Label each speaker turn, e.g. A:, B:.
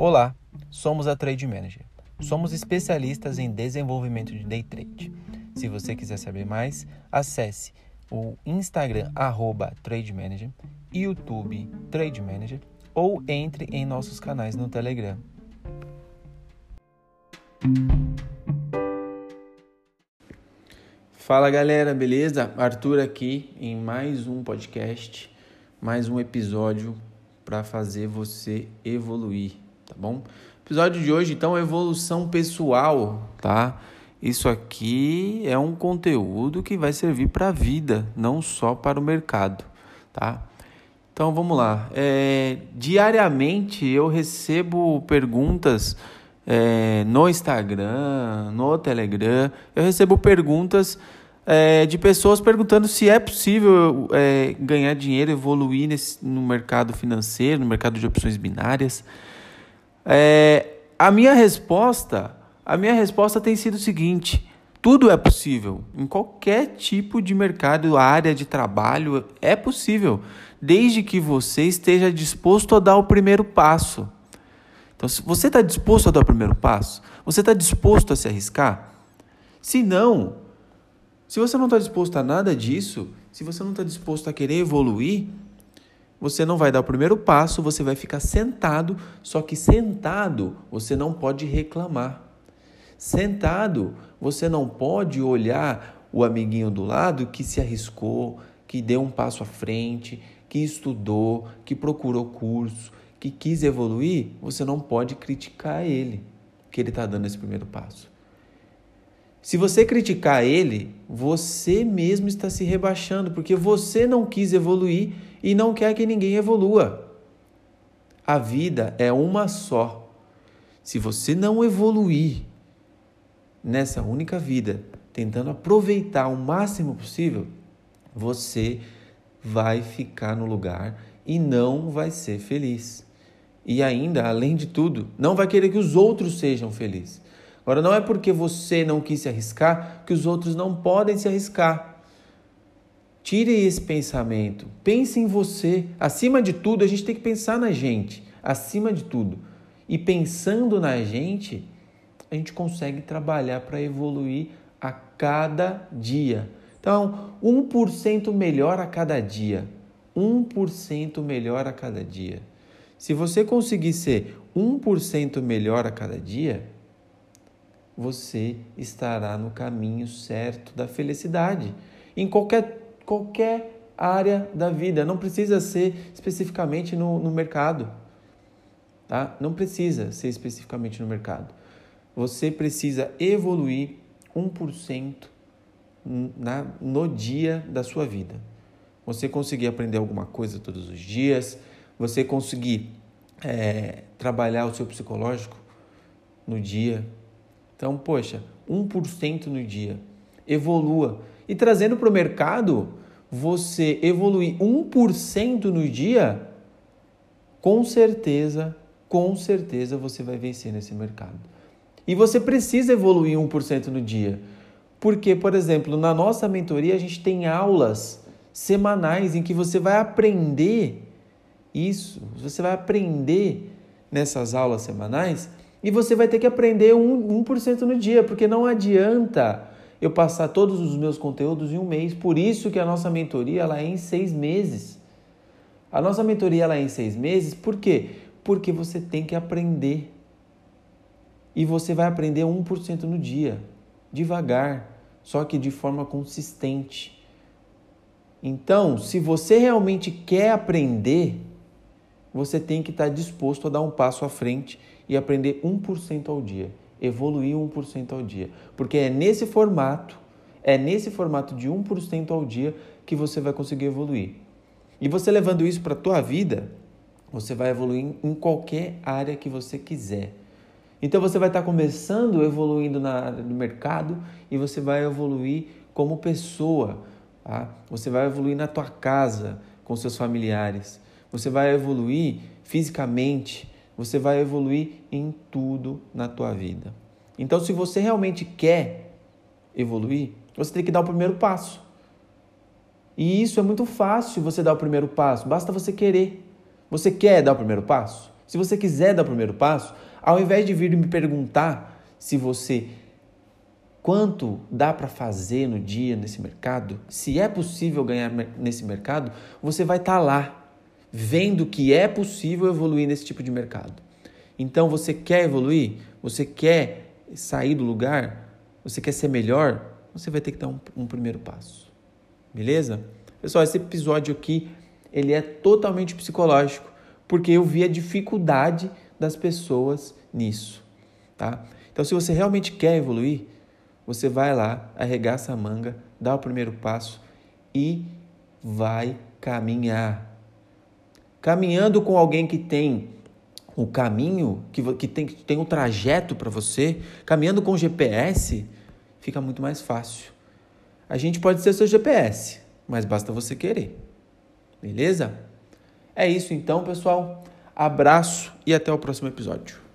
A: Olá, somos a Trade Manager. Somos especialistas em desenvolvimento de day trade. Se você quiser saber mais, acesse o Instagram arroba Trade Manager, YouTube Trade Manager ou entre em nossos canais no Telegram. Fala galera, beleza? Arthur aqui em mais um podcast, mais um episódio para fazer você evoluir, tá bom? Episódio de hoje então evolução pessoal, tá? Isso aqui é um conteúdo que vai servir para a vida, não só para o mercado, tá? Então vamos lá. É, diariamente eu recebo perguntas é, no Instagram, no Telegram, eu recebo perguntas é, de pessoas perguntando se é possível é, ganhar dinheiro, evoluir nesse, no mercado financeiro, no mercado de opções binárias. É, a minha resposta, a minha resposta tem sido o seguinte: tudo é possível em qualquer tipo de mercado, área de trabalho é possível, desde que você esteja disposto a dar o primeiro passo. Então, se você está disposto a dar o primeiro passo, você está disposto a se arriscar? Se não, se você não está disposto a nada disso, se você não está disposto a querer evoluir, você não vai dar o primeiro passo, você vai ficar sentado, só que sentado você não pode reclamar. Sentado, você não pode olhar o amiguinho do lado que se arriscou, que deu um passo à frente, que estudou, que procurou curso, que quis evoluir, você não pode criticar ele, que ele está dando esse primeiro passo. Se você criticar ele, você mesmo está se rebaixando, porque você não quis evoluir e não quer que ninguém evolua. A vida é uma só. Se você não evoluir nessa única vida, tentando aproveitar o máximo possível, você vai ficar no lugar e não vai ser feliz. E ainda, além de tudo, não vai querer que os outros sejam felizes. Agora, não é porque você não quis se arriscar que os outros não podem se arriscar. Tire esse pensamento. Pense em você. Acima de tudo, a gente tem que pensar na gente. Acima de tudo. E pensando na gente, a gente consegue trabalhar para evoluir a cada dia. Então, 1% melhor a cada dia. 1% melhor a cada dia. Se você conseguir ser 1% melhor a cada dia, você estará no caminho certo da felicidade. Em qualquer, qualquer área da vida. Não precisa ser especificamente no, no mercado. Tá? Não precisa ser especificamente no mercado. Você precisa evoluir 1% na, no dia da sua vida. Você conseguir aprender alguma coisa todos os dias, você conseguir é, trabalhar o seu psicológico no dia, então, poxa, 1% no dia. Evolua. E trazendo para o mercado, você evoluir 1% no dia, com certeza, com certeza você vai vencer nesse mercado. E você precisa evoluir 1% no dia. Porque, por exemplo, na nossa mentoria a gente tem aulas semanais em que você vai aprender isso, você vai aprender nessas aulas semanais e você vai ter que aprender 1%, 1 no dia, porque não adianta eu passar todos os meus conteúdos em um mês. Por isso que a nossa mentoria ela é em seis meses. A nossa mentoria ela é em seis meses, por quê? Porque você tem que aprender. E você vai aprender 1% no dia, devagar, só que de forma consistente. Então, se você realmente quer aprender, você tem que estar disposto a dar um passo à frente e aprender 1% ao dia, evoluir 1% ao dia. Porque é nesse formato, é nesse formato de 1% ao dia que você vai conseguir evoluir. E você levando isso para a tua vida, você vai evoluir em qualquer área que você quiser. Então você vai estar começando evoluindo na área do mercado e você vai evoluir como pessoa. Tá? Você vai evoluir na tua casa, com seus familiares. Você vai evoluir fisicamente, você vai evoluir em tudo na tua vida. Então, se você realmente quer evoluir, você tem que dar o primeiro passo. E isso é muito fácil você dar o primeiro passo, basta você querer. Você quer dar o primeiro passo? Se você quiser dar o primeiro passo, ao invés de vir me perguntar se você quanto dá para fazer no dia nesse mercado, se é possível ganhar nesse mercado, você vai estar tá lá vendo que é possível evoluir nesse tipo de mercado. Então você quer evoluir? Você quer sair do lugar? Você quer ser melhor? Você vai ter que dar um, um primeiro passo. Beleza? Pessoal, esse episódio aqui ele é totalmente psicológico, porque eu vi a dificuldade das pessoas nisso, tá? Então, se você realmente quer evoluir, você vai lá, arregaça a manga, dá o primeiro passo e vai caminhar. Caminhando com alguém que tem o caminho, que, que tem, tem um trajeto para você, caminhando com GPS, fica muito mais fácil. A gente pode ser seu GPS, mas basta você querer. Beleza? É isso então, pessoal. Abraço e até o próximo episódio.